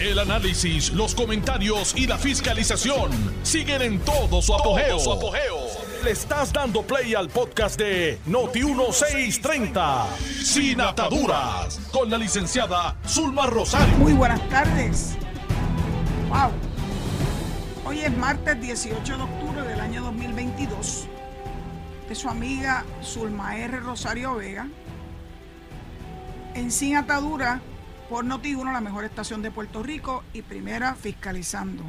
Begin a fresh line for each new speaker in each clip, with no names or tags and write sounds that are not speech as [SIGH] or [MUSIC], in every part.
El análisis, los comentarios y la fiscalización siguen en todo su apogeo. Le estás dando play al podcast de Noti1630, Sin Ataduras, con la licenciada Zulma Rosario.
Muy buenas tardes. Wow. Hoy es martes 18 de octubre del año 2022. De su amiga Zulma R. Rosario Vega. En Sin Atadura por Noti1, la mejor estación de Puerto Rico y primera fiscalizando.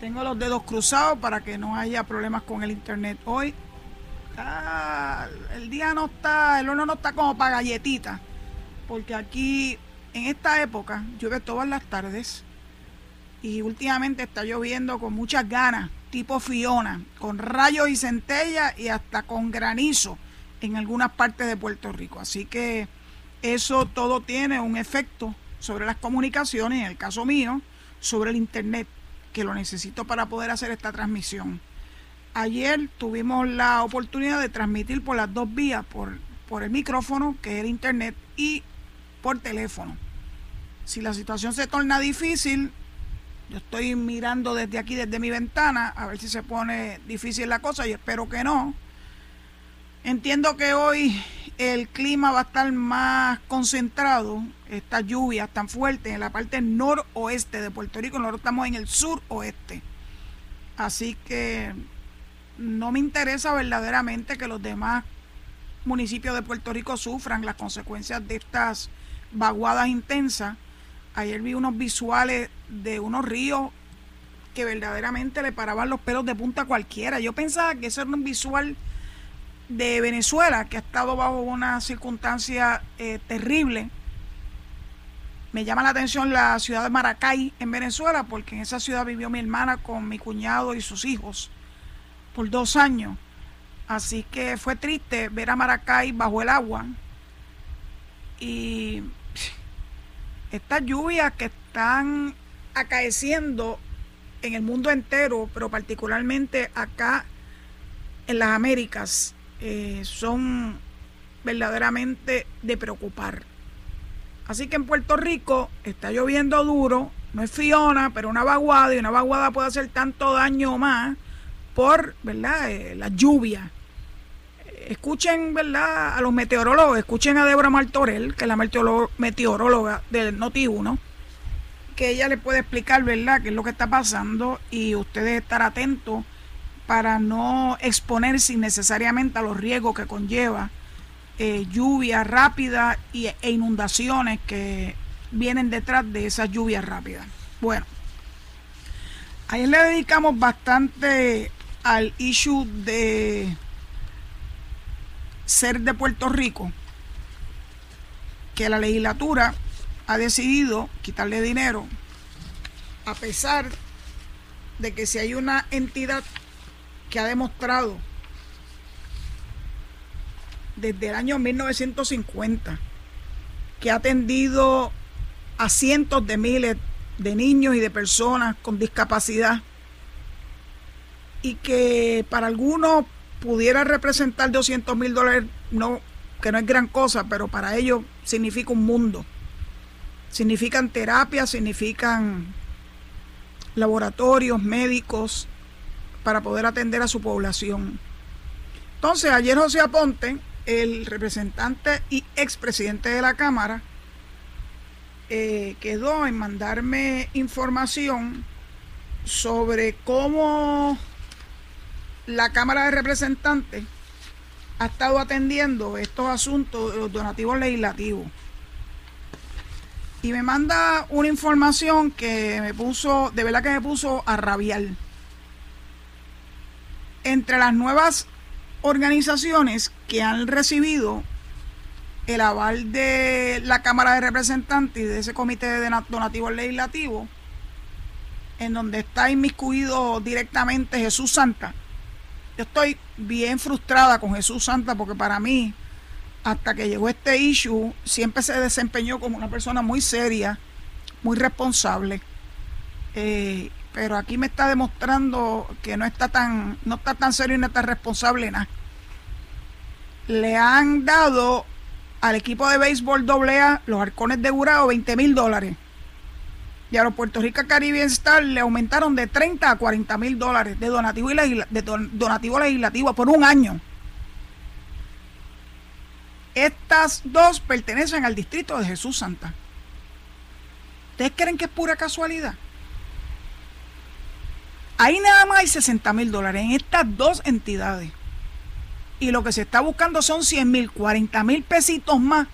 Tengo los dedos cruzados para que no haya problemas con el internet hoy. Ah, el día no está, el horno no está como para galletitas, porque aquí en esta época llueve todas las tardes y últimamente está lloviendo con muchas ganas, tipo Fiona, con rayos y centellas y hasta con granizo en algunas partes de Puerto Rico. Así que eso todo tiene un efecto sobre las comunicaciones, en el caso mío, sobre el Internet, que lo necesito para poder hacer esta transmisión. Ayer tuvimos la oportunidad de transmitir por las dos vías, por, por el micrófono, que es el Internet, y por teléfono. Si la situación se torna difícil, yo estoy mirando desde aquí, desde mi ventana, a ver si se pone difícil la cosa y espero que no. Entiendo que hoy el clima va a estar más concentrado, estas lluvias tan fuertes en la parte noroeste de Puerto Rico, nosotros estamos en el suroeste. Así que no me interesa verdaderamente que los demás municipios de Puerto Rico sufran las consecuencias de estas vaguadas intensas. Ayer vi unos visuales de unos ríos que verdaderamente le paraban los pelos de punta a cualquiera. Yo pensaba que ese era un visual de Venezuela, que ha estado bajo una circunstancia eh, terrible. Me llama la atención la ciudad de Maracay en Venezuela, porque en esa ciudad vivió mi hermana con mi cuñado y sus hijos por dos años. Así que fue triste ver a Maracay bajo el agua. Y estas lluvias que están acaeciendo en el mundo entero, pero particularmente acá en las Américas, eh, son verdaderamente de preocupar. Así que en Puerto Rico está lloviendo duro, no es Fiona, pero una vaguada, y una vaguada puede hacer tanto daño más por ¿verdad? Eh, la lluvia. Escuchen ¿verdad? a los meteorólogos, escuchen a Débora Martorell, que es la meteoróloga del Noti1, que ella le puede explicar ¿verdad? qué es lo que está pasando y ustedes estar atentos para no exponerse innecesariamente a los riesgos que conlleva eh, lluvia rápida y, e inundaciones que vienen detrás de esas lluvias rápidas. Bueno, ayer le dedicamos bastante al issue de ser de Puerto Rico, que la legislatura ha decidido quitarle dinero, a pesar de que si hay una entidad que ha demostrado desde el año 1950 que ha atendido a cientos de miles de niños y de personas con discapacidad y que para algunos pudiera representar 200 mil dólares, no, que no es gran cosa, pero para ellos significa un mundo. Significan terapias, significan laboratorios, médicos, para poder atender a su población. Entonces, ayer José Aponte, el representante y expresidente de la Cámara, eh, quedó en mandarme información sobre cómo la Cámara de Representantes ha estado atendiendo estos asuntos de los donativos legislativos. Y me manda una información que me puso, de verdad que me puso a rabiar entre las nuevas organizaciones que han recibido el aval de la Cámara de Representantes y de ese comité de donativos legislativos, en donde está inmiscuido directamente Jesús Santa. Yo estoy bien frustrada con Jesús Santa porque para mí, hasta que llegó este issue, siempre se desempeñó como una persona muy seria, muy responsable. Eh, pero aquí me está demostrando que no está tan, no está tan serio y no está responsable nada. Le han dado al equipo de béisbol AA, los arcones de Burao, 20 mil dólares. y a los Puerto Rico Caribbean Star le aumentaron de 30 a 40 mil dólares de donativo, de donativo legislativo por un año. Estas dos pertenecen al distrito de Jesús Santa. ¿Ustedes creen que es pura casualidad? Ahí nada más hay 60 mil dólares en estas dos entidades. Y lo que se está buscando son 100 mil, 40 mil pesitos más.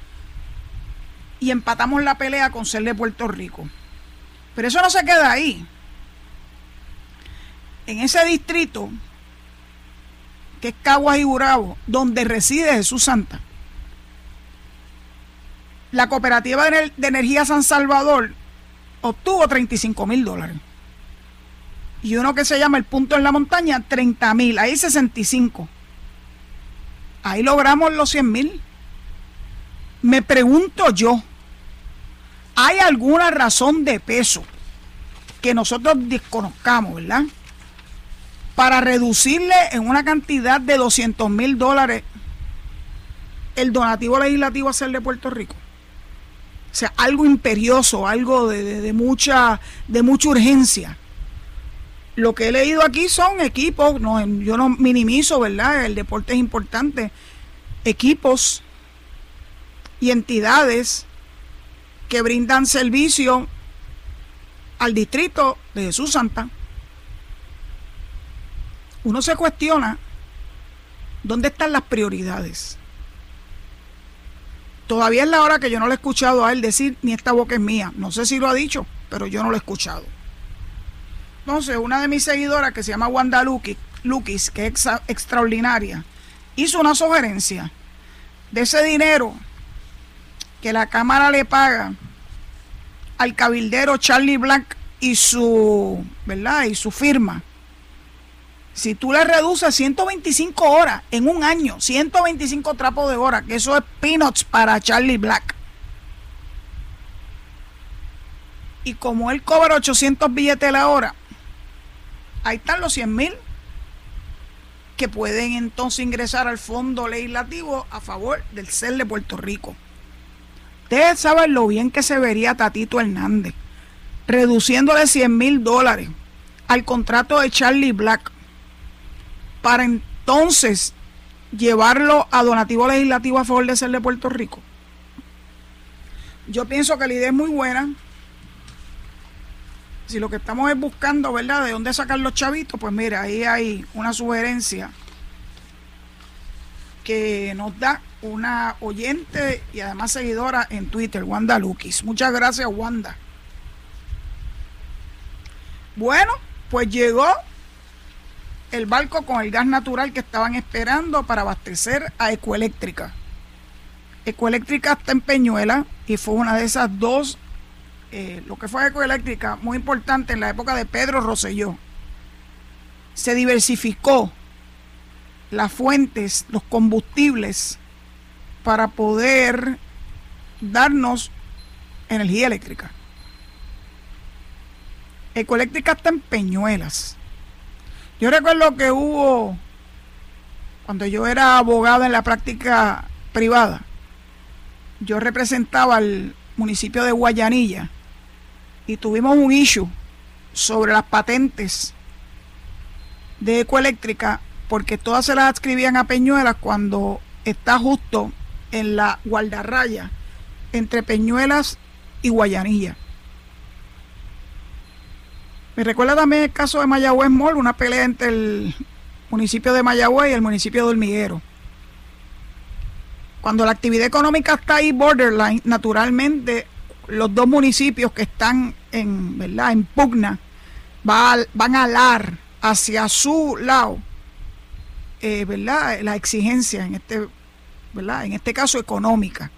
Y empatamos la pelea con ser de Puerto Rico. Pero eso no se queda ahí. En ese distrito, que es Caguas y Burabo, donde reside Jesús Santa, la cooperativa de energía San Salvador obtuvo 35 mil dólares. Y uno que se llama el punto en la montaña, 30 mil, ahí 65. Ahí logramos los 100 mil. Me pregunto yo, ¿Hay alguna razón de peso que nosotros desconozcamos, verdad? Para reducirle en una cantidad de 200 mil dólares el donativo legislativo a hacer de Puerto Rico. O sea, algo imperioso, algo de, mucha, de mucha urgencia. Lo que he leído aquí son equipos, no, yo no minimizo, ¿verdad? El deporte es importante. Equipos y entidades que brindan servicio al distrito de Jesús Santa. Uno se cuestiona dónde están las prioridades. Todavía es la hora que yo no le he escuchado a él decir ni esta boca es mía. No sé si lo ha dicho, pero yo no lo he escuchado. Entonces, una de mis seguidoras que se llama Wanda Lukis, que es extraordinaria, hizo una sugerencia de ese dinero que la Cámara le paga al cabildero Charlie Black y su, ¿verdad? Y su firma. Si tú le reduces 125 horas en un año, 125 trapos de hora, que eso es peanuts para Charlie Black. Y como él cobra 800 billetes la hora, ahí están los 100 mil que pueden entonces ingresar al fondo legislativo a favor del CEL de Puerto Rico. Ustedes saben lo bien que se vería Tatito Hernández, reduciéndole 100 mil dólares al contrato de Charlie Black para entonces llevarlo a donativo legislativo a favor de ser de Puerto Rico. Yo pienso que la idea es muy buena. Si lo que estamos es buscando, ¿verdad?, de dónde sacar los chavitos, pues mira, ahí hay una sugerencia que nos da una oyente y además seguidora en Twitter, Wanda Lukis. Muchas gracias, Wanda. Bueno, pues llegó el barco con el gas natural que estaban esperando para abastecer a Ecoeléctrica. Ecoeléctrica está en Peñuela y fue una de esas dos, eh, lo que fue Ecoeléctrica, muy importante en la época de Pedro Rosselló. Se diversificó las fuentes, los combustibles para poder darnos energía eléctrica. Ecoeléctrica está en Peñuelas. Yo recuerdo que hubo, cuando yo era abogada en la práctica privada, yo representaba al municipio de Guayanilla y tuvimos un issue sobre las patentes de Ecoeléctrica porque todas se las adscribían a Peñuelas cuando está justo en la guardarraya entre Peñuelas y Guayanilla. Me recuerda también el caso de Mayagüez Mall, una pelea entre el municipio de Mayagüez y el municipio de Hormiguero. Cuando la actividad económica está ahí borderline, naturalmente los dos municipios que están en, ¿verdad? en pugna van a alar hacia su lado eh, ¿verdad? la exigencia en este ¿verdad? En este caso económica.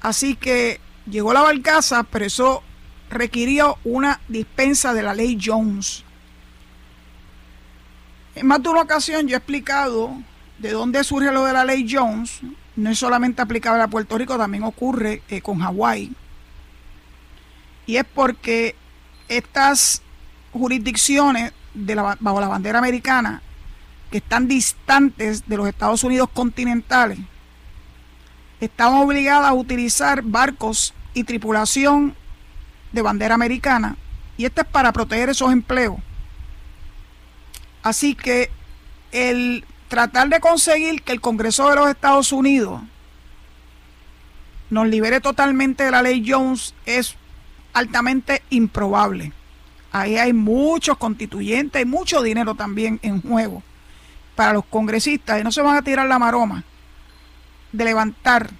Así que llegó la barcaza, pero eso requirió una dispensa de la ley Jones. En más de una ocasión yo he explicado de dónde surge lo de la ley Jones. No es solamente aplicable a Puerto Rico, también ocurre eh, con Hawái. Y es porque estas jurisdicciones bajo la bandera americana que están distantes de los Estados Unidos continentales, están obligadas a utilizar barcos y tripulación de bandera americana y este es para proteger esos empleos. Así que el tratar de conseguir que el Congreso de los Estados Unidos nos libere totalmente de la ley Jones es altamente improbable. Ahí hay muchos constituyentes y mucho dinero también en juego para los congresistas y no se van a tirar la maroma de levantar,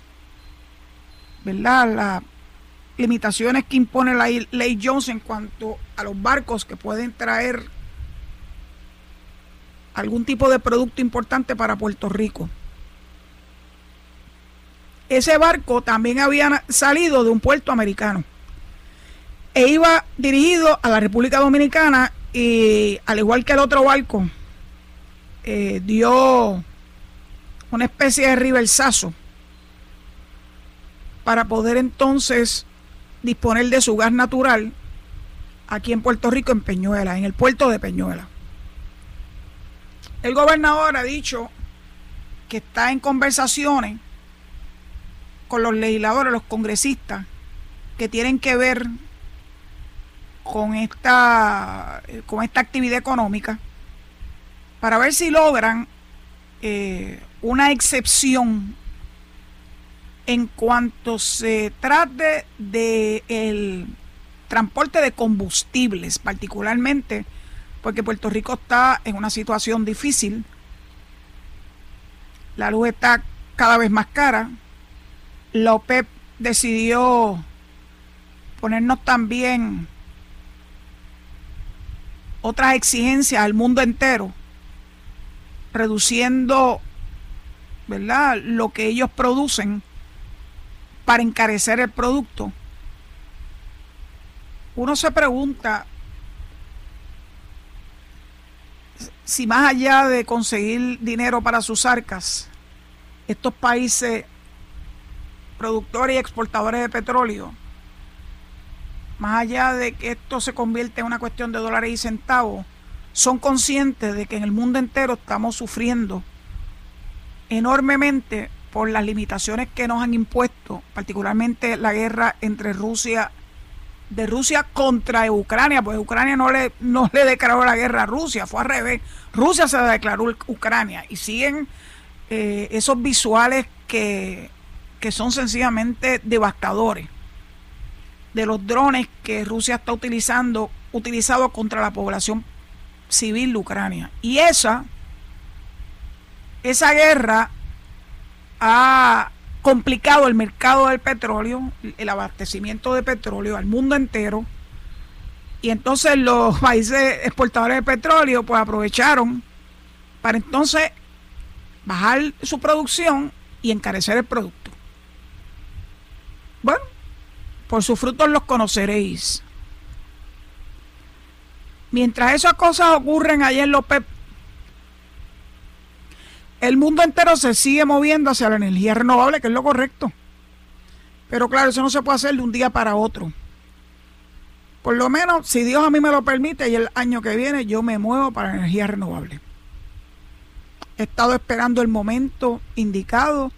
¿verdad? Las limitaciones que impone la ley Jones en cuanto a los barcos que pueden traer algún tipo de producto importante para Puerto Rico. Ese barco también había salido de un puerto americano e iba dirigido a la República Dominicana y al igual que el otro barco, eh, dio una especie de riversazo para poder entonces disponer de su gas natural aquí en Puerto Rico, en Peñuela, en el puerto de Peñuela. El gobernador ha dicho que está en conversaciones con los legisladores, los congresistas, que tienen que ver con esta, con esta actividad económica, para ver si logran eh, una excepción en cuanto se trate de el transporte de combustibles, particularmente porque Puerto Rico está en una situación difícil. La luz está cada vez más cara. La OPEP decidió ponernos también otras exigencias al mundo entero, reduciendo ¿verdad? lo que ellos producen para encarecer el producto. Uno se pregunta si más allá de conseguir dinero para sus arcas, estos países productores y exportadores de petróleo, más allá de que esto se convierte en una cuestión de dólares y centavos, son conscientes de que en el mundo entero estamos sufriendo enormemente por las limitaciones que nos han impuesto, particularmente la guerra entre Rusia de Rusia contra Ucrania, pues Ucrania no le, no le declaró la guerra a Rusia, fue al revés. Rusia se declaró Ucrania y siguen eh, esos visuales que, que son sencillamente devastadores de los drones que Rusia está utilizando, utilizado contra la población civil de Ucrania. Y esa, esa guerra ha complicado el mercado del petróleo, el abastecimiento de petróleo al mundo entero. Y entonces los [LAUGHS] países exportadores de petróleo pues aprovecharon para entonces bajar su producción y encarecer el producto. Bueno, por sus frutos los conoceréis. Mientras esas cosas ocurren allá en López, el mundo entero se sigue moviendo hacia la energía renovable, que es lo correcto. Pero claro, eso no se puede hacer de un día para otro. Por lo menos, si Dios a mí me lo permite, y el año que viene yo me muevo para la energía renovable. He estado esperando el momento indicado.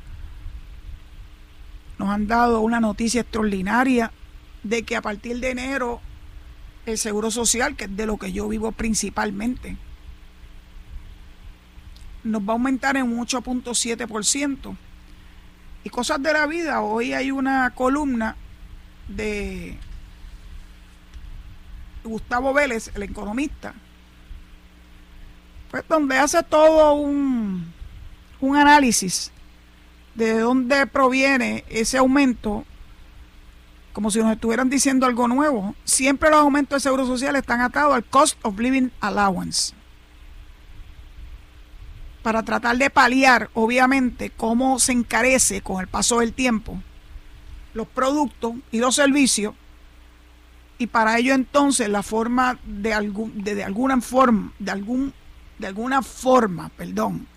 Nos han dado una noticia extraordinaria de que a partir de enero el Seguro Social, que es de lo que yo vivo principalmente, nos va a aumentar en un 8.7%. Y cosas de la vida, hoy hay una columna de Gustavo Vélez, el economista, pues donde hace todo un, un análisis de dónde proviene ese aumento, como si nos estuvieran diciendo algo nuevo. Siempre los aumentos de seguro social están atados al Cost of Living Allowance para tratar de paliar, obviamente, cómo se encarece con el paso del tiempo los productos y los servicios. Y para ello entonces la forma de, algún, de, alguna forma, de algún, de alguna forma, perdón,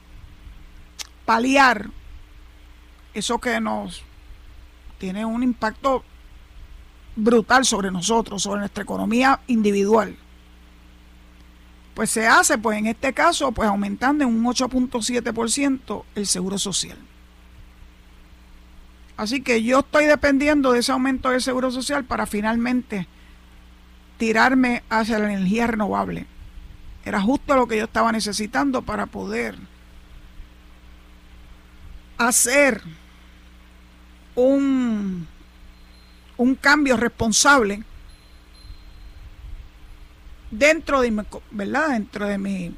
paliar eso que nos tiene un impacto brutal sobre nosotros, sobre nuestra economía individual pues se hace, pues en este caso, pues aumentando en un 8.7% el seguro social. Así que yo estoy dependiendo de ese aumento del seguro social para finalmente tirarme hacia la energía renovable. Era justo lo que yo estaba necesitando para poder hacer un, un cambio responsable dentro de, ¿verdad? dentro de mis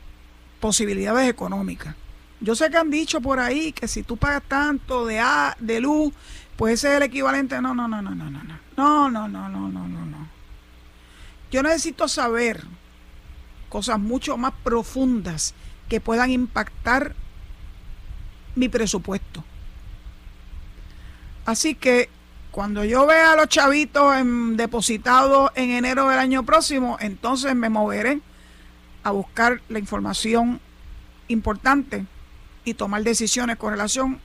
posibilidades económicas. Yo sé que han dicho por ahí que si tú pagas tanto de, A, de luz, pues ese es el equivalente. No, no, no, no, no, no, no. No, no, no, no, no, no, no. Yo necesito saber cosas mucho más profundas que puedan impactar mi presupuesto. Así que cuando yo vea a los chavitos en, depositados en enero del año próximo, entonces me moveré a buscar la información importante y tomar decisiones con relación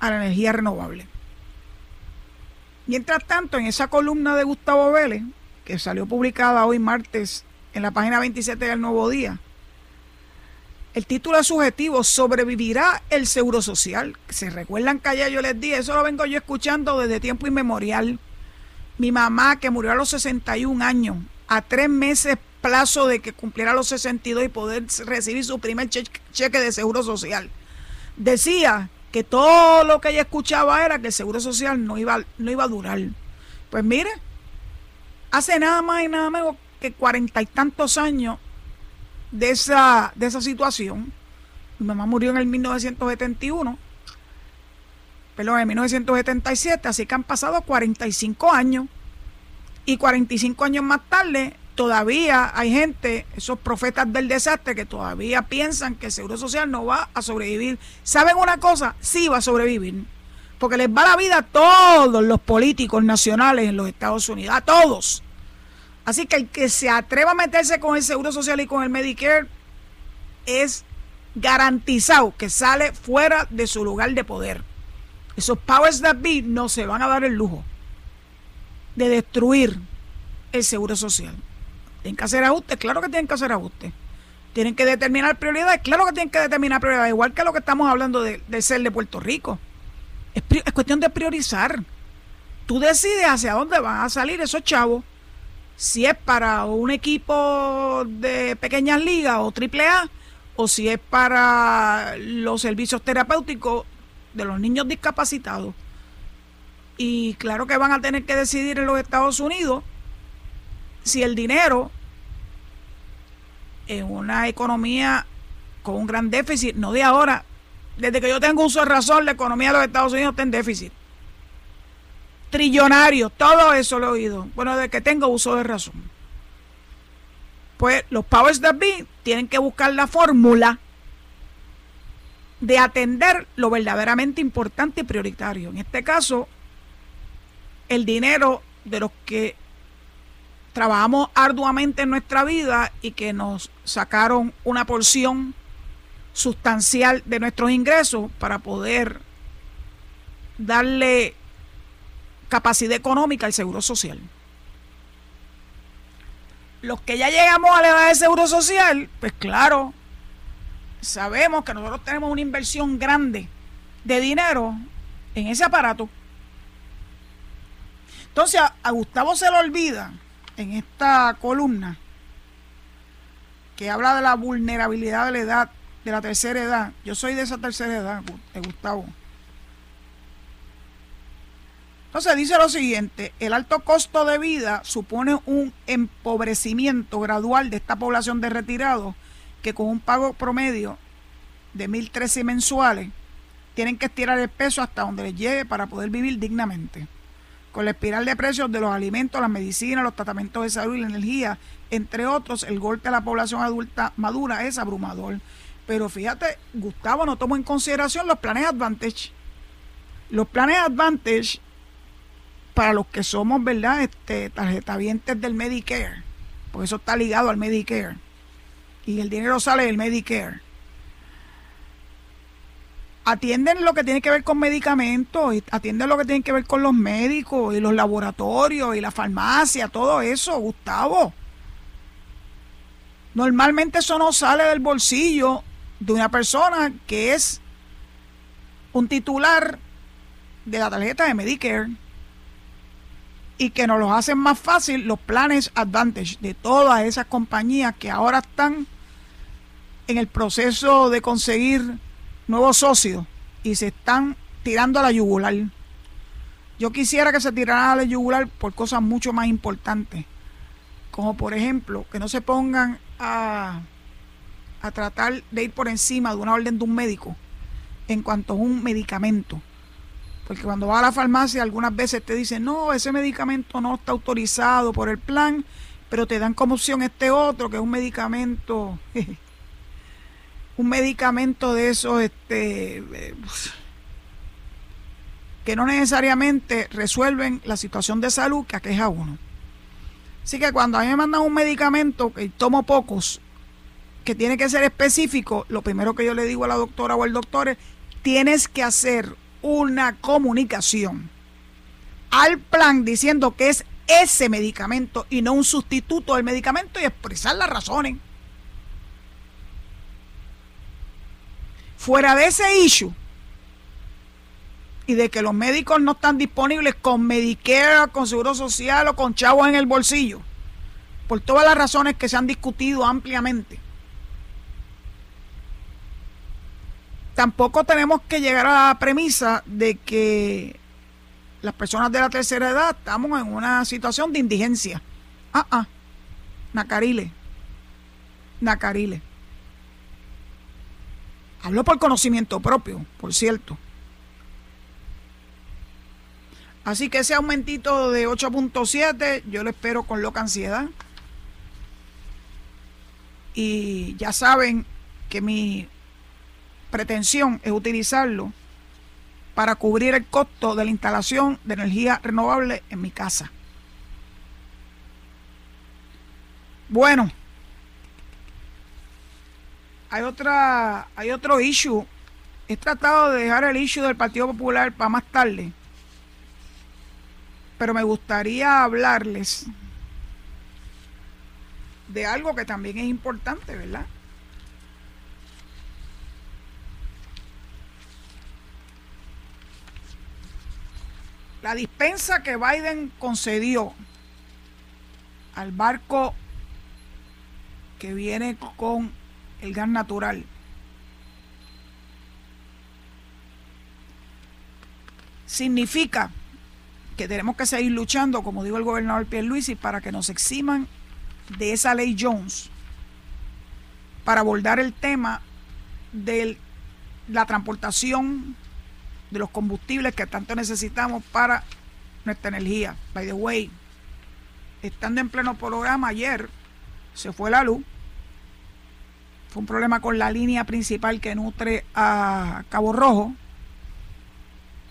a la energía renovable. Mientras tanto, en esa columna de Gustavo Vélez, que salió publicada hoy martes en la página 27 del Nuevo Día, el título es subjetivo, ¿sobrevivirá el Seguro Social? Se recuerdan que ayer yo les dije, eso lo vengo yo escuchando desde tiempo inmemorial. Mi mamá, que murió a los 61 años, a tres meses plazo de que cumpliera los 62 y poder recibir su primer cheque de Seguro Social, decía que todo lo que ella escuchaba era que el Seguro Social no iba, no iba a durar. Pues mire, hace nada más y nada menos que cuarenta y tantos años de esa, de esa situación. Mi mamá murió en el 1971, perdón, en 1977, así que han pasado 45 años. Y 45 años más tarde, todavía hay gente, esos profetas del desastre, que todavía piensan que el Seguro Social no va a sobrevivir. ¿Saben una cosa? Sí va a sobrevivir. Porque les va la vida a todos los políticos nacionales en los Estados Unidos, a todos. Así que el que se atreva a meterse con el Seguro Social y con el Medicare es garantizado que sale fuera de su lugar de poder. Esos powers that be no se van a dar el lujo de destruir el Seguro Social. Tienen que hacer ajustes, claro que tienen que hacer ajustes. Tienen que determinar prioridades, claro que tienen que determinar prioridades, igual que lo que estamos hablando del ser de Puerto Rico. Es, es cuestión de priorizar. Tú decides hacia dónde van a salir esos chavos si es para un equipo de pequeñas ligas o triple A, o si es para los servicios terapéuticos de los niños discapacitados. Y claro que van a tener que decidir en los Estados Unidos si el dinero en una economía con un gran déficit, no de ahora, desde que yo tengo uso de razón, la economía de los Estados Unidos está en déficit trillonarios, todo eso lo he oído. Bueno, de que tengo uso de razón. Pues los powers that be tienen que buscar la fórmula de atender lo verdaderamente importante y prioritario. En este caso, el dinero de los que trabajamos arduamente en nuestra vida y que nos sacaron una porción sustancial de nuestros ingresos para poder darle capacidad económica el seguro social. Los que ya llegamos a la edad de seguro social, pues claro, sabemos que nosotros tenemos una inversión grande de dinero en ese aparato. Entonces a, Gustavo se le olvida en esta columna que habla de la vulnerabilidad de la edad, de la tercera edad. Yo soy de esa tercera edad, Gustavo. Entonces dice lo siguiente, el alto costo de vida supone un empobrecimiento gradual de esta población de retirados que con un pago promedio de 1.013 mensuales tienen que estirar el peso hasta donde les llegue para poder vivir dignamente. Con la espiral de precios de los alimentos, las medicinas, los tratamientos de salud y la energía, entre otros, el golpe a la población adulta madura es abrumador. Pero fíjate, Gustavo no tomó en consideración los planes Advantage. Los planes Advantage para los que somos, ¿verdad? Este, tarjetavientes del Medicare, porque eso está ligado al Medicare. Y el dinero sale del Medicare. Atienden lo que tiene que ver con medicamentos, atienden lo que tiene que ver con los médicos y los laboratorios y la farmacia, todo eso, Gustavo. Normalmente eso no sale del bolsillo de una persona que es un titular de la tarjeta de Medicare. Y que nos los hacen más fácil los planes Advantage de todas esas compañías que ahora están en el proceso de conseguir nuevos socios y se están tirando a la yugular. Yo quisiera que se tiraran a la yugular por cosas mucho más importantes, como por ejemplo que no se pongan a, a tratar de ir por encima de una orden de un médico en cuanto a un medicamento. Porque cuando va a la farmacia algunas veces te dicen, no, ese medicamento no está autorizado por el plan, pero te dan como opción este otro, que es un medicamento, [LAUGHS] un medicamento de esos, este, que no necesariamente resuelven la situación de salud que aqueja a uno. Así que cuando a mí me mandan un medicamento, que tomo pocos, que tiene que ser específico, lo primero que yo le digo a la doctora o al doctor es, tienes que hacer una comunicación al plan diciendo que es ese medicamento y no un sustituto del medicamento y expresar las razones. Fuera de ese issue y de que los médicos no están disponibles con Medicare, con Seguro Social o con chavos en el bolsillo, por todas las razones que se han discutido ampliamente tampoco tenemos que llegar a la premisa de que las personas de la tercera edad estamos en una situación de indigencia. Ah, ah. Nacarile. Nacarile. Hablo por conocimiento propio, por cierto. Así que ese aumentito de 8.7 yo lo espero con loca ansiedad. Y ya saben que mi pretensión es utilizarlo para cubrir el costo de la instalación de energía renovable en mi casa. Bueno, hay otra, hay otro issue. He tratado de dejar el issue del Partido Popular para más tarde. Pero me gustaría hablarles de algo que también es importante, ¿verdad? La dispensa que Biden concedió al barco que viene con el gas natural. Significa que tenemos que seguir luchando, como dijo el gobernador Pierluisi, para que nos eximan de esa ley Jones para abordar el tema de la transportación de los combustibles que tanto necesitamos para nuestra energía. By the way, estando en pleno programa ayer, se fue la luz. Fue un problema con la línea principal que nutre a Cabo Rojo.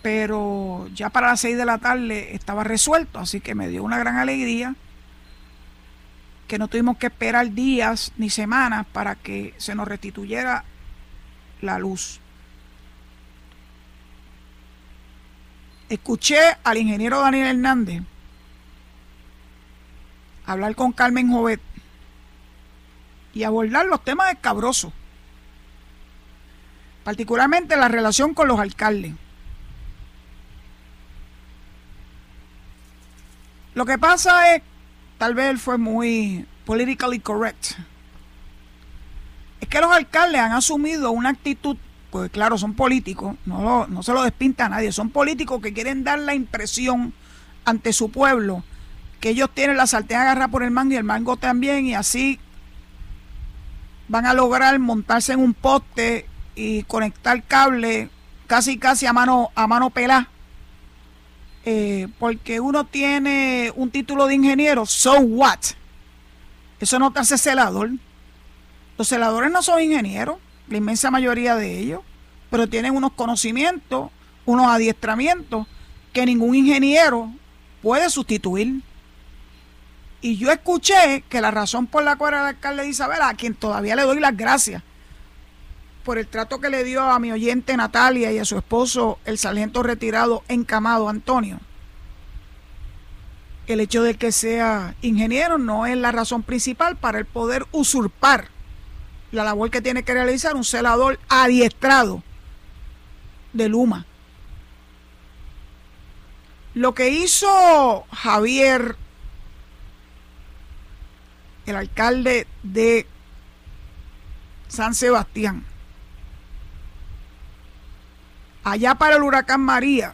Pero ya para las 6 de la tarde estaba resuelto, así que me dio una gran alegría que no tuvimos que esperar días ni semanas para que se nos restituyera la luz. Escuché al ingeniero Daniel Hernández hablar con Carmen Jovet y abordar los temas escabrosos, particularmente la relación con los alcaldes. Lo que pasa es, tal vez fue muy politically correct, es que los alcaldes han asumido una actitud pues claro, son políticos, no, no se lo despinta a nadie, son políticos que quieren dar la impresión ante su pueblo que ellos tienen la sartén agarrada por el mango y el mango también, y así van a lograr montarse en un poste y conectar cable casi casi a mano, a mano pelada. Eh, porque uno tiene un título de ingeniero, so what? Eso no te hace celador. Los celadores no son ingenieros la inmensa mayoría de ellos, pero tienen unos conocimientos, unos adiestramientos que ningún ingeniero puede sustituir. Y yo escuché que la razón por la cual el alcalde de Isabela, a quien todavía le doy las gracias por el trato que le dio a mi oyente Natalia y a su esposo, el sargento retirado encamado Antonio, el hecho de que sea ingeniero no es la razón principal para el poder usurpar la labor que tiene que realizar un celador adiestrado de Luma. Lo que hizo Javier, el alcalde de San Sebastián, allá para el huracán María,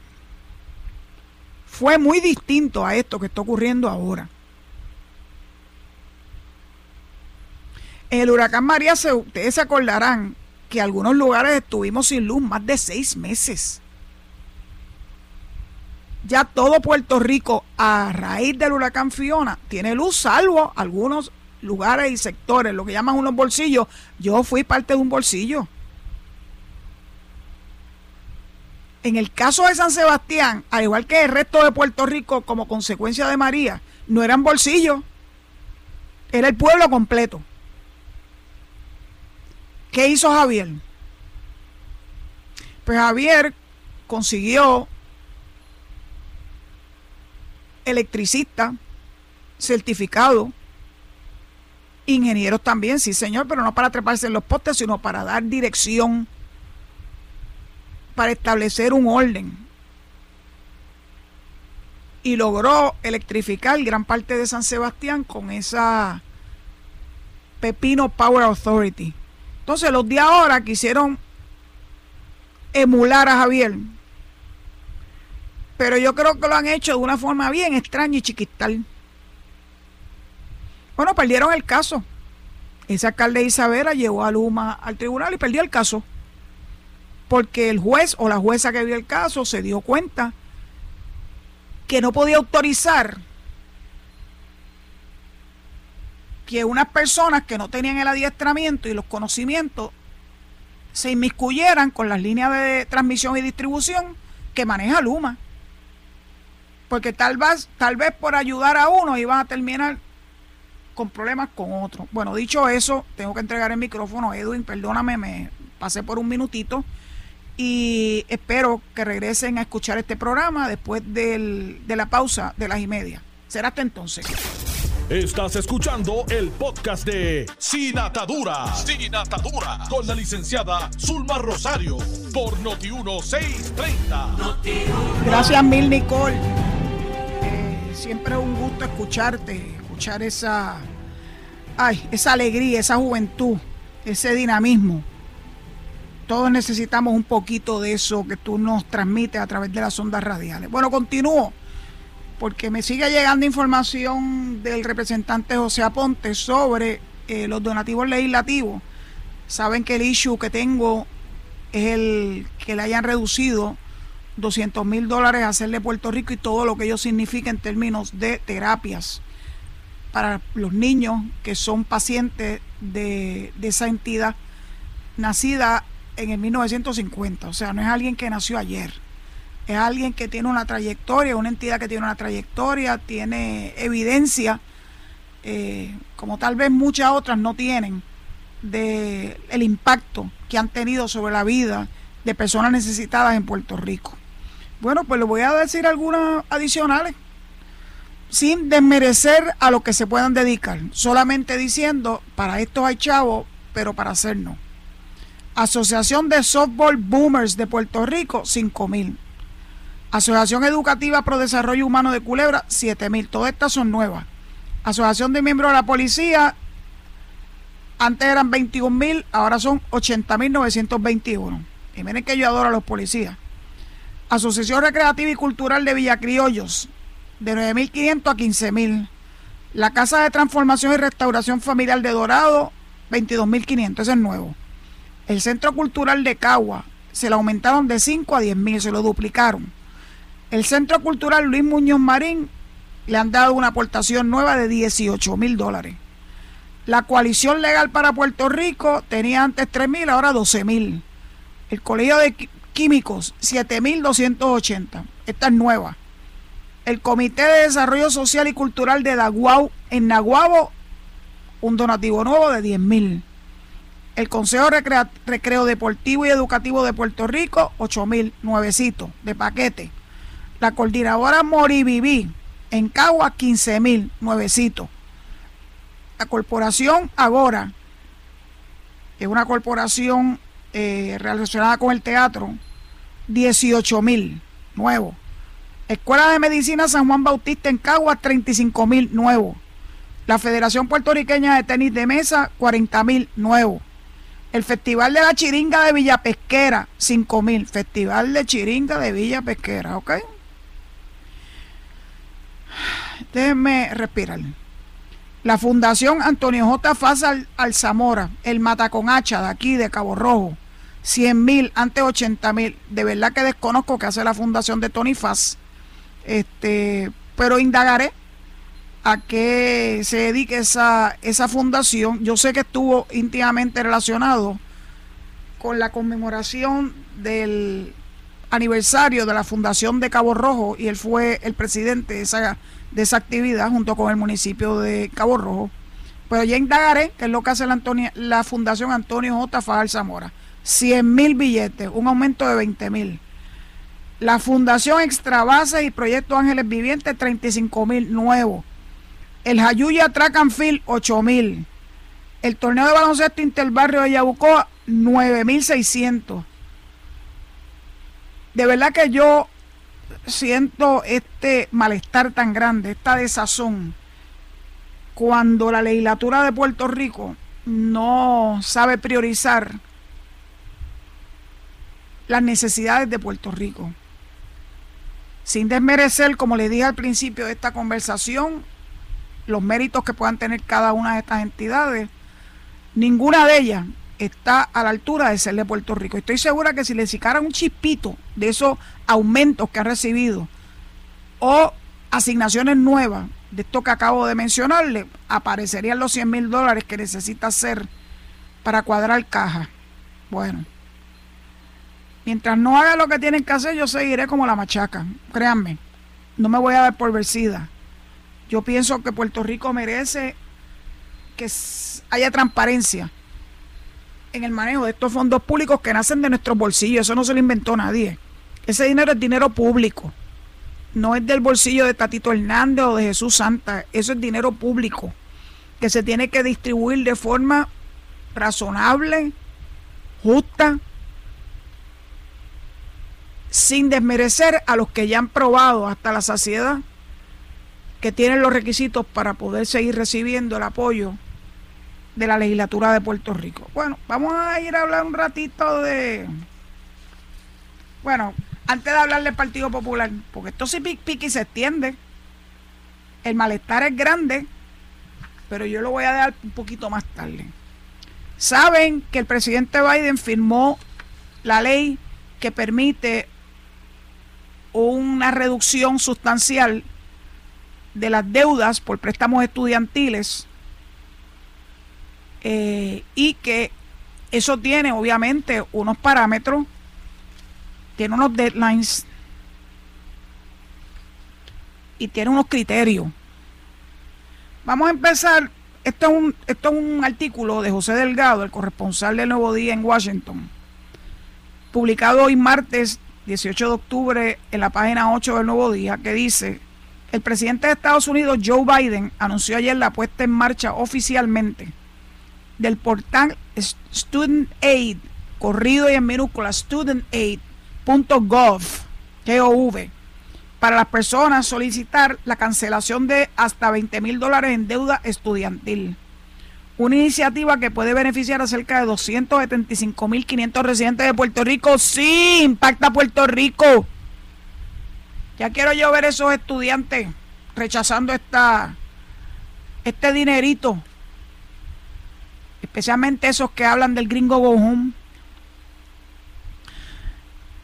fue muy distinto a esto que está ocurriendo ahora. En el huracán María, ustedes se acordarán que algunos lugares estuvimos sin luz más de seis meses. Ya todo Puerto Rico, a raíz del huracán Fiona, tiene luz, salvo algunos lugares y sectores, lo que llaman unos bolsillos. Yo fui parte de un bolsillo. En el caso de San Sebastián, al igual que el resto de Puerto Rico como consecuencia de María, no eran bolsillos, era el pueblo completo. ¿Qué hizo Javier? Pues Javier consiguió electricista certificado, ingenieros también, sí señor, pero no para treparse en los postes, sino para dar dirección, para establecer un orden. Y logró electrificar gran parte de San Sebastián con esa Pepino Power Authority. Entonces los de ahora quisieron emular a Javier. Pero yo creo que lo han hecho de una forma bien extraña y chiquistal. Bueno, perdieron el caso. Esa alcalde Isabela llevó a Luma al tribunal y perdió el caso. Porque el juez o la jueza que vio el caso se dio cuenta que no podía autorizar que unas personas que no tenían el adiestramiento y los conocimientos se inmiscuyeran con las líneas de transmisión y distribución que maneja Luma. Porque tal vez, tal vez por ayudar a uno iban a terminar con problemas con otro. Bueno, dicho eso, tengo que entregar el micrófono. Edwin, perdóname, me pasé por un minutito. Y espero que regresen a escuchar este programa después de la pausa de las y media. Será hasta entonces.
Estás escuchando el podcast de Sin Atadura. Sin Atadura. Con la licenciada Zulma Rosario. Por Noti1630.
Gracias, Mil Nicole. Eh, siempre es un gusto escucharte, escuchar esa, ay, esa alegría, esa juventud, ese dinamismo. Todos necesitamos un poquito de eso que tú nos transmites a través de las ondas radiales. Bueno, continúo porque me sigue llegando información del representante José Aponte sobre eh, los donativos legislativos. Saben que el issue que tengo es el que le hayan reducido 200 mil dólares a hacerle Puerto Rico y todo lo que ello significa en términos de terapias para los niños que son pacientes de, de esa entidad nacida en el 1950. O sea, no es alguien que nació ayer es alguien que tiene una trayectoria, una entidad que tiene una trayectoria, tiene evidencia, eh, como tal vez muchas otras no tienen, de el impacto que han tenido sobre la vida de personas necesitadas en Puerto Rico. Bueno, pues le voy a decir algunas adicionales, sin desmerecer a lo que se puedan dedicar, solamente diciendo, para esto hay chavos, pero para hacer no. Asociación de Softball Boomers de Puerto Rico, 5 mil. Asociación Educativa Pro Desarrollo Humano de Culebra, 7 mil. Todas estas son nuevas. Asociación de Miembros de la Policía, antes eran 21 mil, ahora son 80 mil 921. Y miren que yo adoro a los policías. Asociación Recreativa y Cultural de Villa Criollos, de 9.500 a 15.000. La Casa de Transformación y Restauración Familiar de Dorado, 22.500, ese es nuevo. El Centro Cultural de Cagua, se lo aumentaron de 5 a 10.000, se lo duplicaron. El Centro Cultural Luis Muñoz Marín le han dado una aportación nueva de 18 mil dólares. La coalición legal para Puerto Rico tenía antes 3 mil, ahora 12 mil. El Colegio de Químicos, 7 mil 280. Esta es nueva. El Comité de Desarrollo Social y Cultural de Daguau, en Naguabo, un donativo nuevo de 10 mil. El Consejo Recreo Deportivo y Educativo de Puerto Rico, 8 mil, nuevecito, de paquete. La coordinadora Moribibi en Cagua 15 mil, nuevecito. La corporación Agora, que es una corporación eh, relacionada con el teatro, 18 mil, nuevo. Escuela de Medicina San Juan Bautista en Caguas, 35 mil nuevos. La Federación Puertorriqueña de Tenis de Mesa, 40 mil nuevos. El Festival de la Chiringa de Villa Pesquera, 5 mil. Festival de Chiringa de Villa Pesquera, ¿ok? Déjenme respirar. La Fundación Antonio J. Faz Alzamora, el Mataconacha de aquí, de Cabo Rojo, 100 mil, antes 80 mil. De verdad que desconozco qué hace la Fundación de Tony Faz. Este, pero indagaré a qué se dedique esa, esa fundación. Yo sé que estuvo íntimamente relacionado con la conmemoración del aniversario de la Fundación de Cabo Rojo y él fue el presidente de esa, de esa actividad junto con el municipio de Cabo Rojo. Pero ya indagaré qué es lo que hace la, Fundación Antonio J. Fajal Zamora. 100 mil billetes, un aumento de 20 mil. La Fundación Extrabase y Proyecto Ángeles Vivientes, 35 mil nuevos. El Jayuya Track and Field, 8 mil. El torneo de baloncesto Interbarrio de Yabucoa, 9.600. De verdad que yo siento este malestar tan grande, esta desazón, cuando la legislatura de Puerto Rico no sabe priorizar las necesidades de Puerto Rico. Sin desmerecer, como le dije al principio de esta conversación, los méritos que puedan tener cada una de estas entidades, ninguna de ellas está a la altura de ser de Puerto Rico. Estoy segura que si le sacaran un chispito de esos aumentos que ha recibido o asignaciones nuevas de esto que acabo de mencionarle, aparecerían los 100 mil dólares que necesita hacer para cuadrar caja. Bueno, mientras no haga lo que tienen que hacer, yo seguiré como la machaca. Créanme, no me voy a dar por vencida. Yo pienso que Puerto Rico merece que haya transparencia en el manejo de estos fondos públicos que nacen de nuestros bolsillos. Eso no se lo inventó nadie. Ese dinero es dinero público. No es del bolsillo de Tatito Hernández o de Jesús Santa. Eso es dinero público que se tiene que distribuir de forma razonable, justa, sin desmerecer a los que ya han probado hasta la saciedad que tienen los requisitos para poder seguir recibiendo el apoyo de la legislatura de Puerto Rico. Bueno, vamos a ir a hablar un ratito de... Bueno, antes de hablar del Partido Popular, porque esto sí pique se extiende. El malestar es grande, pero yo lo voy a dar un poquito más tarde. Saben que el presidente Biden firmó la ley que permite una reducción sustancial de las deudas por préstamos estudiantiles eh, y que eso tiene obviamente unos parámetros, tiene unos deadlines y tiene unos criterios. Vamos a empezar. Esto es, un, esto es un artículo de José Delgado, el corresponsal del Nuevo Día en Washington, publicado hoy martes 18 de octubre en la página 8 del Nuevo Día, que dice, el presidente de Estados Unidos, Joe Biden, anunció ayer la puesta en marcha oficialmente del portal Student Aid, corrido y en minúscula, studentaid.gov, G-O-V, para las personas solicitar la cancelación de hasta 20 mil dólares en deuda estudiantil. Una iniciativa que puede beneficiar a cerca de 275.500 residentes de Puerto Rico. Sí, impacta Puerto Rico. Ya quiero yo ver esos estudiantes rechazando esta, este dinerito especialmente esos que hablan del gringo go home.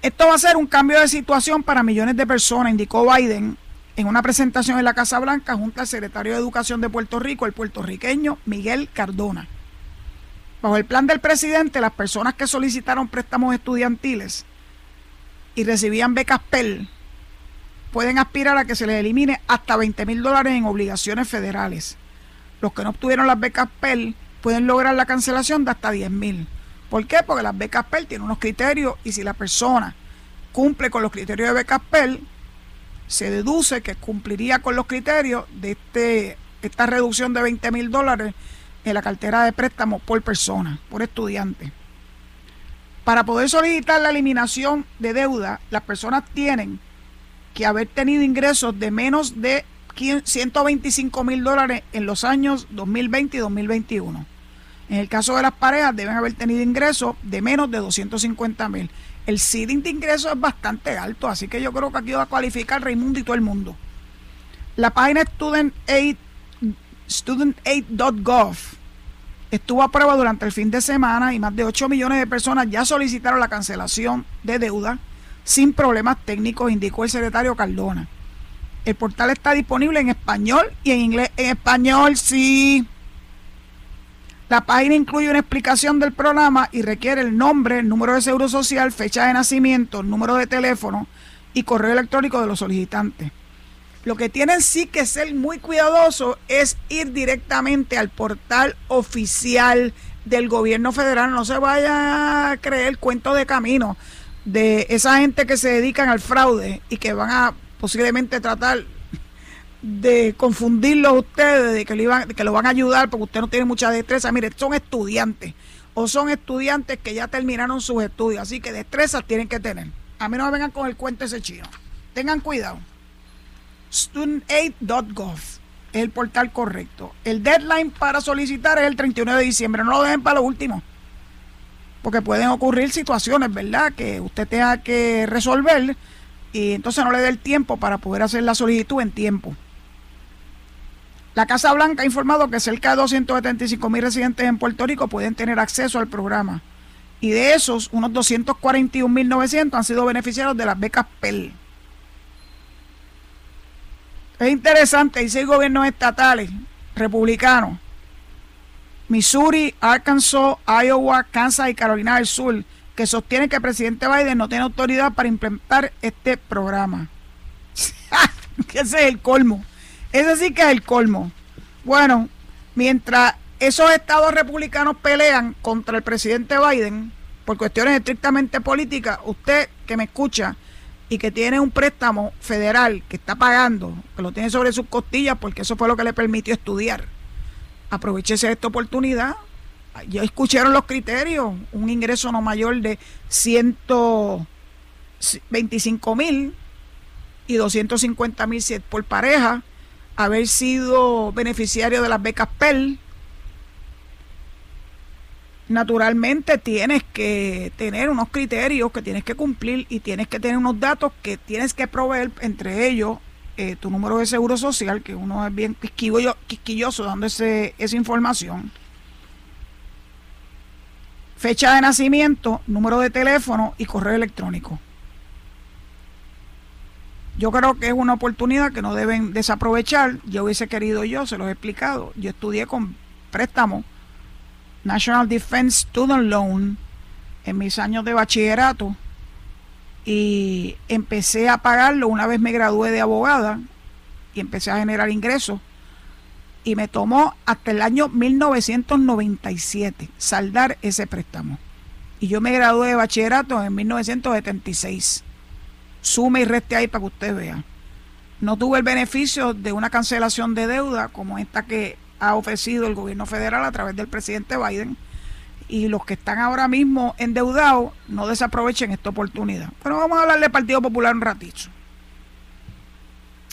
Esto va a ser un cambio de situación para millones de personas, indicó Biden en una presentación en la Casa Blanca junto al secretario de Educación de Puerto Rico, el puertorriqueño Miguel Cardona. Bajo el plan del presidente, las personas que solicitaron préstamos estudiantiles y recibían becas PEL pueden aspirar a que se les elimine hasta 20 mil dólares en obligaciones federales. Los que no obtuvieron las becas PEL pueden lograr la cancelación de hasta 10 mil. ¿Por qué? Porque las becas PEL tienen unos criterios y si la persona cumple con los criterios de becas PEL, se deduce que cumpliría con los criterios de este, esta reducción de 20 mil dólares en la cartera de préstamo por persona, por estudiante. Para poder solicitar la eliminación de deuda, las personas tienen que haber tenido ingresos de menos de 125 mil dólares en los años 2020 y 2021. En el caso de las parejas deben haber tenido ingresos de menos de 250 mil. El ceiling de ingresos es bastante alto, así que yo creo que aquí va a cualificar Raimundo y todo el mundo. La página studentaid.gov estuvo a prueba durante el fin de semana y más de 8 millones de personas ya solicitaron la cancelación de deuda sin problemas técnicos, indicó el secretario Cardona. El portal está disponible en español y en inglés. En español, sí. La página incluye una explicación del programa y requiere el nombre, el número de seguro social, fecha de nacimiento, número de teléfono y correo electrónico de los solicitantes. Lo que tienen sí que ser muy cuidadosos es ir directamente al portal oficial del gobierno federal. No se vaya a creer cuento de camino de esa gente que se dedican al fraude y que van a posiblemente tratar de confundirlo a ustedes, de que, iban, que lo van a ayudar porque usted no tiene mucha destreza. Mire, son estudiantes o son estudiantes que ya terminaron sus estudios, así que destrezas tienen que tener. A mí no me vengan con el cuento ese chino. Tengan cuidado studentaid.gov es el portal correcto. El deadline para solicitar es el 31 de diciembre. No lo dejen para lo último. Porque pueden ocurrir situaciones, ¿verdad? Que usted tenga que resolver y entonces no le dé el tiempo para poder hacer la solicitud en tiempo. La Casa Blanca ha informado que cerca de 275 mil residentes en Puerto Rico pueden tener acceso al programa. Y de esos, unos 241.900 han sido beneficiarios de las becas PEL. Es interesante, hay seis gobiernos estatales republicanos, Missouri, Arkansas, Iowa, Kansas y Carolina del Sur, que sostienen que el presidente Biden no tiene autoridad para implementar este programa. [LAUGHS] ese es el colmo. Ese sí que es el colmo. Bueno, mientras esos estados republicanos pelean contra el presidente Biden por cuestiones estrictamente políticas, usted que me escucha, y que tiene un préstamo federal que está pagando, que lo tiene sobre sus costillas porque eso fue lo que le permitió estudiar. Aprovechese esta oportunidad. Ya escucharon los criterios, un ingreso no mayor de 125 mil y 250 mil por pareja, haber sido beneficiario de las becas PEL, naturalmente tienes que tener unos criterios que tienes que cumplir y tienes que tener unos datos que tienes que proveer, entre ellos eh, tu número de seguro social, que uno es bien quisquilloso dando esa información. Fecha de nacimiento, número de teléfono y correo electrónico. Yo creo que es una oportunidad que no deben desaprovechar. Yo hubiese querido yo, se los he explicado. Yo estudié con préstamo National Defense Student Loan en mis años de bachillerato y empecé a pagarlo una vez me gradué de abogada y empecé a generar ingresos y me tomó hasta el año 1997 saldar ese préstamo. Y yo me gradué de bachillerato en 1976. Sume y reste ahí para que usted vea. No tuve el beneficio de una cancelación de deuda como esta que ha ofrecido el gobierno federal a través del presidente Biden y los que están ahora mismo endeudados no desaprovechen esta oportunidad. Pero vamos a hablar del Partido Popular un ratito.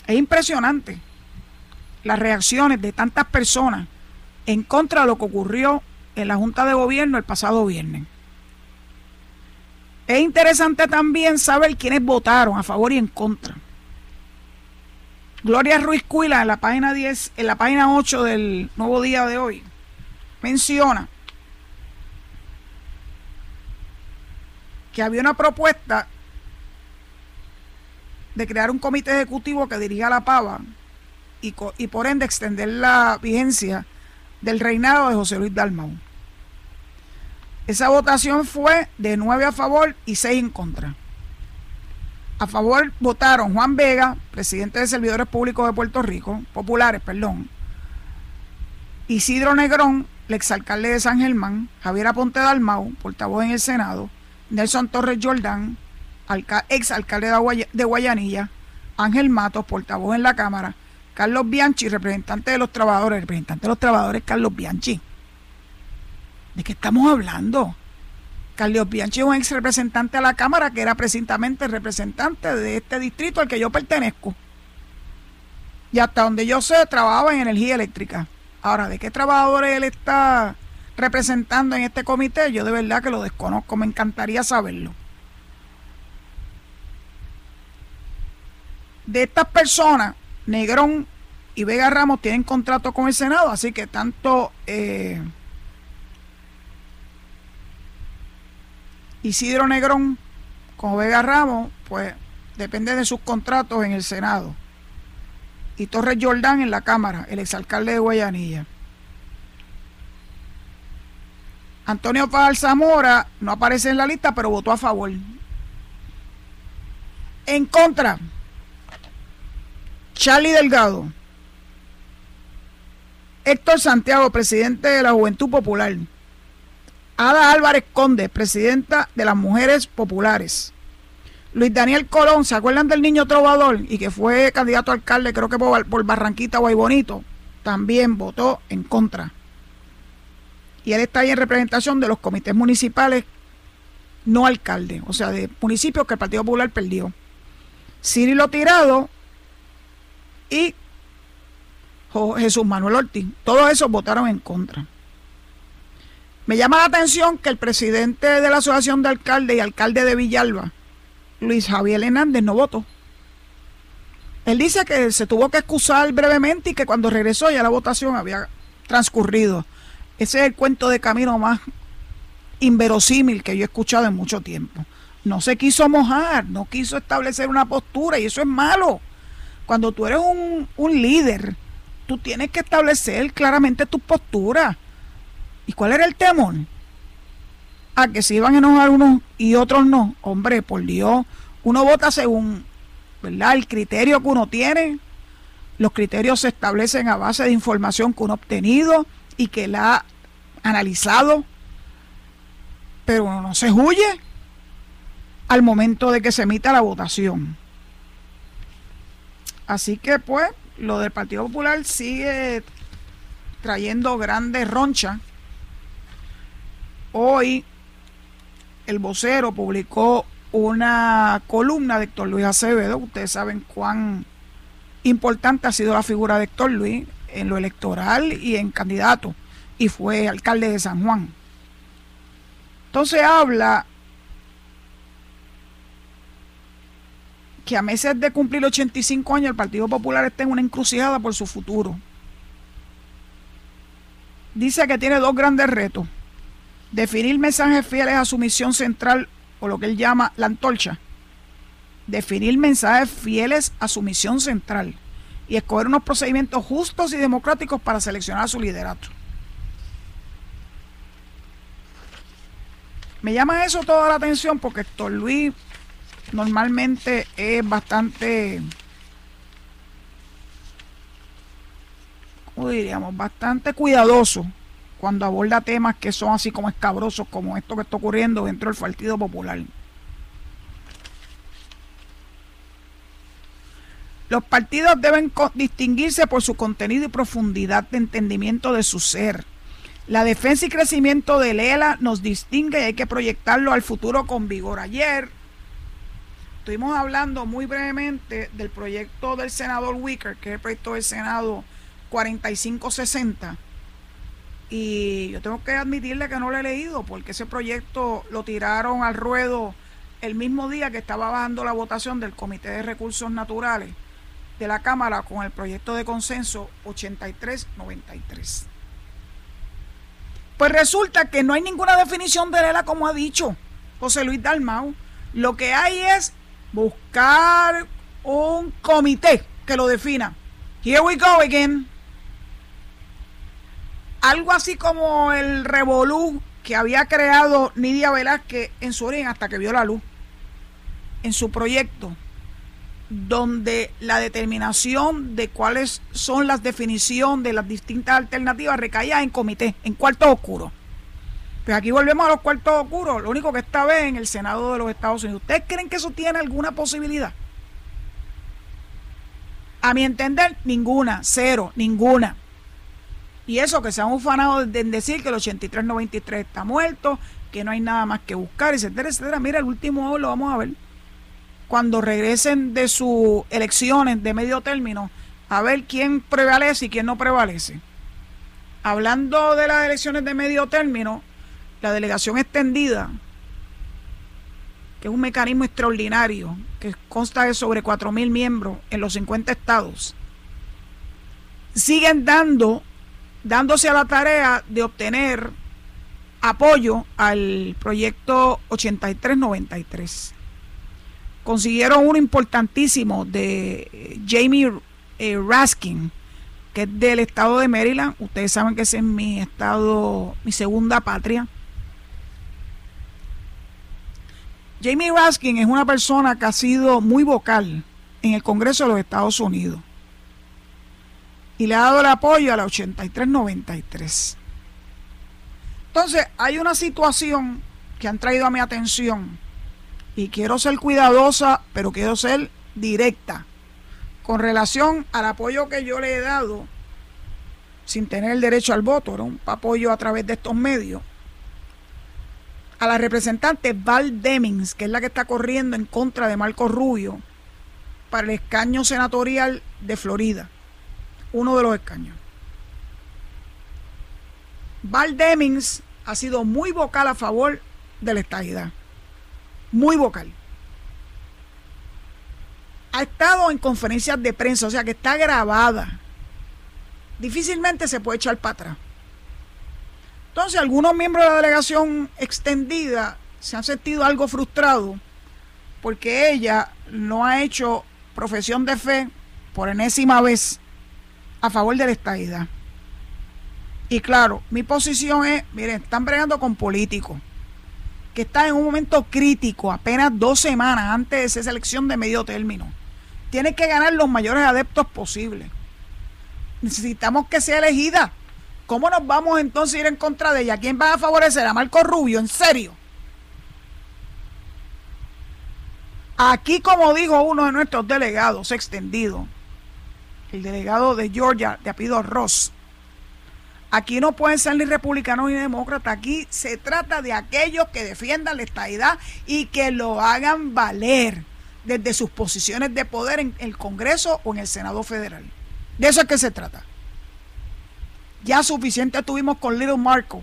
Es impresionante las reacciones de tantas personas en contra de lo que ocurrió en la Junta de Gobierno el pasado viernes. Es interesante también saber quiénes votaron a favor y en contra. Gloria Ruiz Cuila en la página 10, en la página 8 del nuevo día de hoy, menciona que había una propuesta de crear un comité ejecutivo que dirija la pava y, y por ende extender la vigencia del reinado de José Luis Dalmau. Esa votación fue de 9 a favor y 6 en contra. A favor votaron Juan Vega, presidente de Servidores Públicos de Puerto Rico, populares, perdón. Isidro Negrón, el exalcalde de San Germán, Javier Aponte Dalmau, portavoz en el Senado, Nelson Torres Jordán, exalcalde de Guayanilla, Ángel Matos, portavoz en la Cámara, Carlos Bianchi, representante de los trabajadores, representante de los trabajadores Carlos Bianchi. ¿De qué estamos hablando? Carlos Bianchi es un ex representante a la Cámara que era precisamente representante de este distrito al que yo pertenezco. Y hasta donde yo sé, trabajaba en energía eléctrica. Ahora, ¿de qué trabajadores él está representando en este comité? Yo de verdad que lo desconozco, me encantaría saberlo. De estas personas, Negrón y Vega Ramos tienen contrato con el Senado, así que tanto eh, Isidro Negrón como Vega Ramos, pues depende de sus contratos en el Senado. Y Torres Jordán en la Cámara, el exalcalde de Guayanilla. Antonio Paz Zamora no aparece en la lista, pero votó a favor. En contra, Charlie Delgado. Héctor Santiago, presidente de la Juventud Popular. Ada Álvarez Conde, presidenta de las Mujeres Populares. Luis Daniel Colón, ¿se acuerdan del niño trovador? Y que fue candidato a alcalde, creo que por, por Barranquita o Bonito, también votó en contra. Y él está ahí en representación de los comités municipales no alcalde, o sea, de municipios que el Partido Popular perdió. Cirilo Tirado y Jesús Manuel Ortiz, todos esos votaron en contra. Me llama la atención que el presidente de la Asociación de Alcaldes y alcalde de Villalba, Luis Javier Hernández, no votó. Él dice que se tuvo que excusar brevemente y que cuando regresó ya la votación había transcurrido. Ese es el cuento de camino más inverosímil que yo he escuchado en mucho tiempo. No se quiso mojar, no quiso establecer una postura y eso es malo. Cuando tú eres un, un líder, tú tienes que establecer claramente tu postura ¿Y cuál era el temor? A que se iban a enojar unos y otros no. Hombre, por Dios, uno vota según ¿verdad? el criterio que uno tiene. Los criterios se establecen a base de información que uno ha obtenido y que la ha analizado. Pero uno no se huye al momento de que se emita la votación. Así que pues lo del Partido Popular sigue trayendo grandes ronchas Hoy el vocero publicó una columna de Héctor Luis Acevedo. Ustedes saben cuán importante ha sido la figura de Héctor Luis en lo electoral y en candidato. Y fue alcalde de San Juan. Entonces habla que a meses de cumplir 85 años el Partido Popular está en una encrucijada por su futuro. Dice que tiene dos grandes retos Definir mensajes fieles a su misión central o lo que él llama la antorcha. Definir mensajes fieles a su misión central y escoger unos procedimientos justos y democráticos para seleccionar a su liderato. Me llama eso toda la atención porque Héctor Luis normalmente es bastante, ¿cómo diríamos? Bastante cuidadoso cuando aborda temas que son así como escabrosos como esto que está ocurriendo dentro del Partido Popular. Los partidos deben distinguirse por su contenido y profundidad de entendimiento de su ser. La defensa y crecimiento de Lela nos distingue y hay que proyectarlo al futuro con vigor. Ayer estuvimos hablando muy brevemente del proyecto del senador Wicker, que es el proyecto del Senado 4560 y yo tengo que admitirle que no lo he leído porque ese proyecto lo tiraron al ruedo el mismo día que estaba bajando la votación del Comité de Recursos Naturales de la Cámara con el proyecto de consenso 8393. Pues resulta que no hay ninguna definición de ELA como ha dicho José Luis Dalmau. Lo que hay es buscar un comité que lo defina. Here we go again algo así como el revolú que había creado Nidia Velázquez en su origen hasta que vio la luz, en su proyecto, donde la determinación de cuáles son las definiciones de las distintas alternativas recaía en comité, en cuartos oscuros. Pues aquí volvemos a los cuartos oscuros, lo único que está vez en el Senado de los Estados Unidos. ¿Ustedes creen que eso tiene alguna posibilidad? A mi entender, ninguna, cero, ninguna. Y eso que se han ufanado en decir que el 8393 está muerto, que no hay nada más que buscar, etcétera, etcétera. Mira, el último lo vamos a ver. Cuando regresen de sus elecciones de medio término, a ver quién prevalece y quién no prevalece. Hablando de las elecciones de medio término, la delegación extendida, que es un mecanismo extraordinario, que consta de sobre 4.000 miembros en los 50 estados, siguen dando, dándose a la tarea de obtener apoyo al proyecto 8393. Consiguieron uno importantísimo de eh, Jamie eh, Raskin, que es del estado de Maryland. Ustedes saben que ese es mi estado, mi segunda patria. Jamie Raskin es una persona que ha sido muy vocal en el Congreso de los Estados Unidos y le ha dado el apoyo a la 8393. Entonces, hay una situación que han traído a mi atención y quiero ser cuidadosa, pero quiero ser directa con relación al apoyo que yo le he dado sin tener el derecho al voto, era un apoyo a través de estos medios, a la representante Val Demings, que es la que está corriendo en contra de Marco Rubio para el escaño senatorial de Florida, uno de los escaños. Val Demings ha sido muy vocal a favor de la estadidad, muy vocal ha estado en conferencias de prensa, o sea que está grabada. Difícilmente se puede echar para atrás. Entonces, algunos miembros de la delegación extendida se han sentido algo frustrados porque ella no ha hecho profesión de fe por enésima vez a favor de la estadidad. Y claro, mi posición es, miren, están bregando con políticos que están en un momento crítico, apenas dos semanas antes de esa elección de medio término tiene que ganar los mayores adeptos posibles. Necesitamos que sea elegida. ¿Cómo nos vamos entonces a ir en contra de ella? ¿Quién va a favorecer? ¿A Marco Rubio? ¿En serio? Aquí, como dijo uno de nuestros delegados extendido, el delegado de Georgia, de apellido Ross, aquí no pueden ser ni republicanos ni demócratas. Aquí se trata de aquellos que defiendan la estadidad y que lo hagan valer desde sus posiciones de poder en el Congreso o en el Senado Federal. De eso es que se trata. Ya suficiente tuvimos con Little Marco,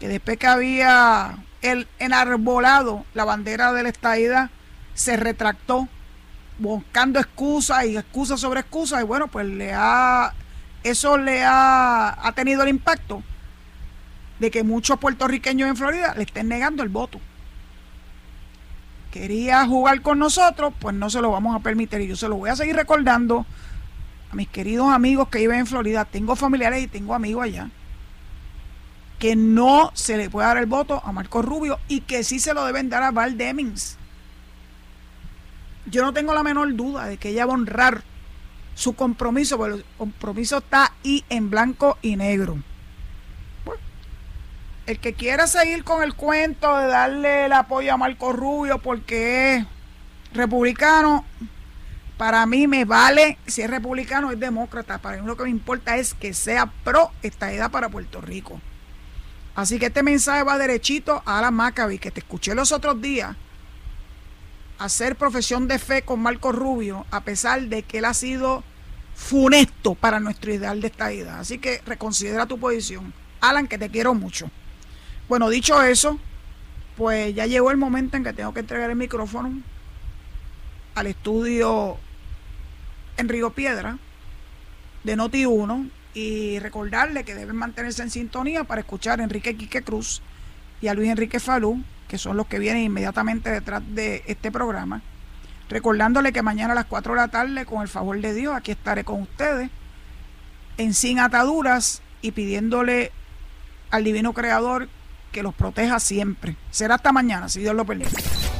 que después que había el enarbolado la bandera de la estadidad, se retractó buscando excusas y excusas sobre excusas y bueno, pues le ha eso le ha, ha tenido el impacto de que muchos puertorriqueños en Florida le estén negando el voto quería jugar con nosotros, pues no se lo vamos a permitir. Y yo se lo voy a seguir recordando a mis queridos amigos que viven en Florida. Tengo familiares y tengo amigos allá. Que no se le puede dar el voto a Marco Rubio y que sí se lo deben dar a Val Demings. Yo no tengo la menor duda de que ella va a honrar su compromiso, porque el compromiso está ahí en blanco y negro el que quiera seguir con el cuento de darle el apoyo a Marco Rubio porque es republicano, para mí me vale si es republicano o es demócrata. Para mí lo que me importa es que sea pro esta edad para Puerto Rico. Así que este mensaje va derechito a la Maccabi, que te escuché los otros días hacer profesión de fe con Marco Rubio, a pesar de que él ha sido funesto para nuestro ideal de esta edad. Así que reconsidera tu posición. Alan, que te quiero mucho. Bueno, dicho eso, pues ya llegó el momento en que tengo que entregar el micrófono al estudio en Río Piedra de Noti 1 y recordarle que deben mantenerse en sintonía para escuchar a Enrique Quique Cruz y a Luis Enrique Falú, que son los que vienen inmediatamente detrás de este programa. Recordándole que mañana a las 4 de la tarde, con el favor de Dios, aquí estaré con ustedes en Sin Ataduras y pidiéndole al Divino Creador que los proteja siempre. Será hasta mañana, si Dios lo permite.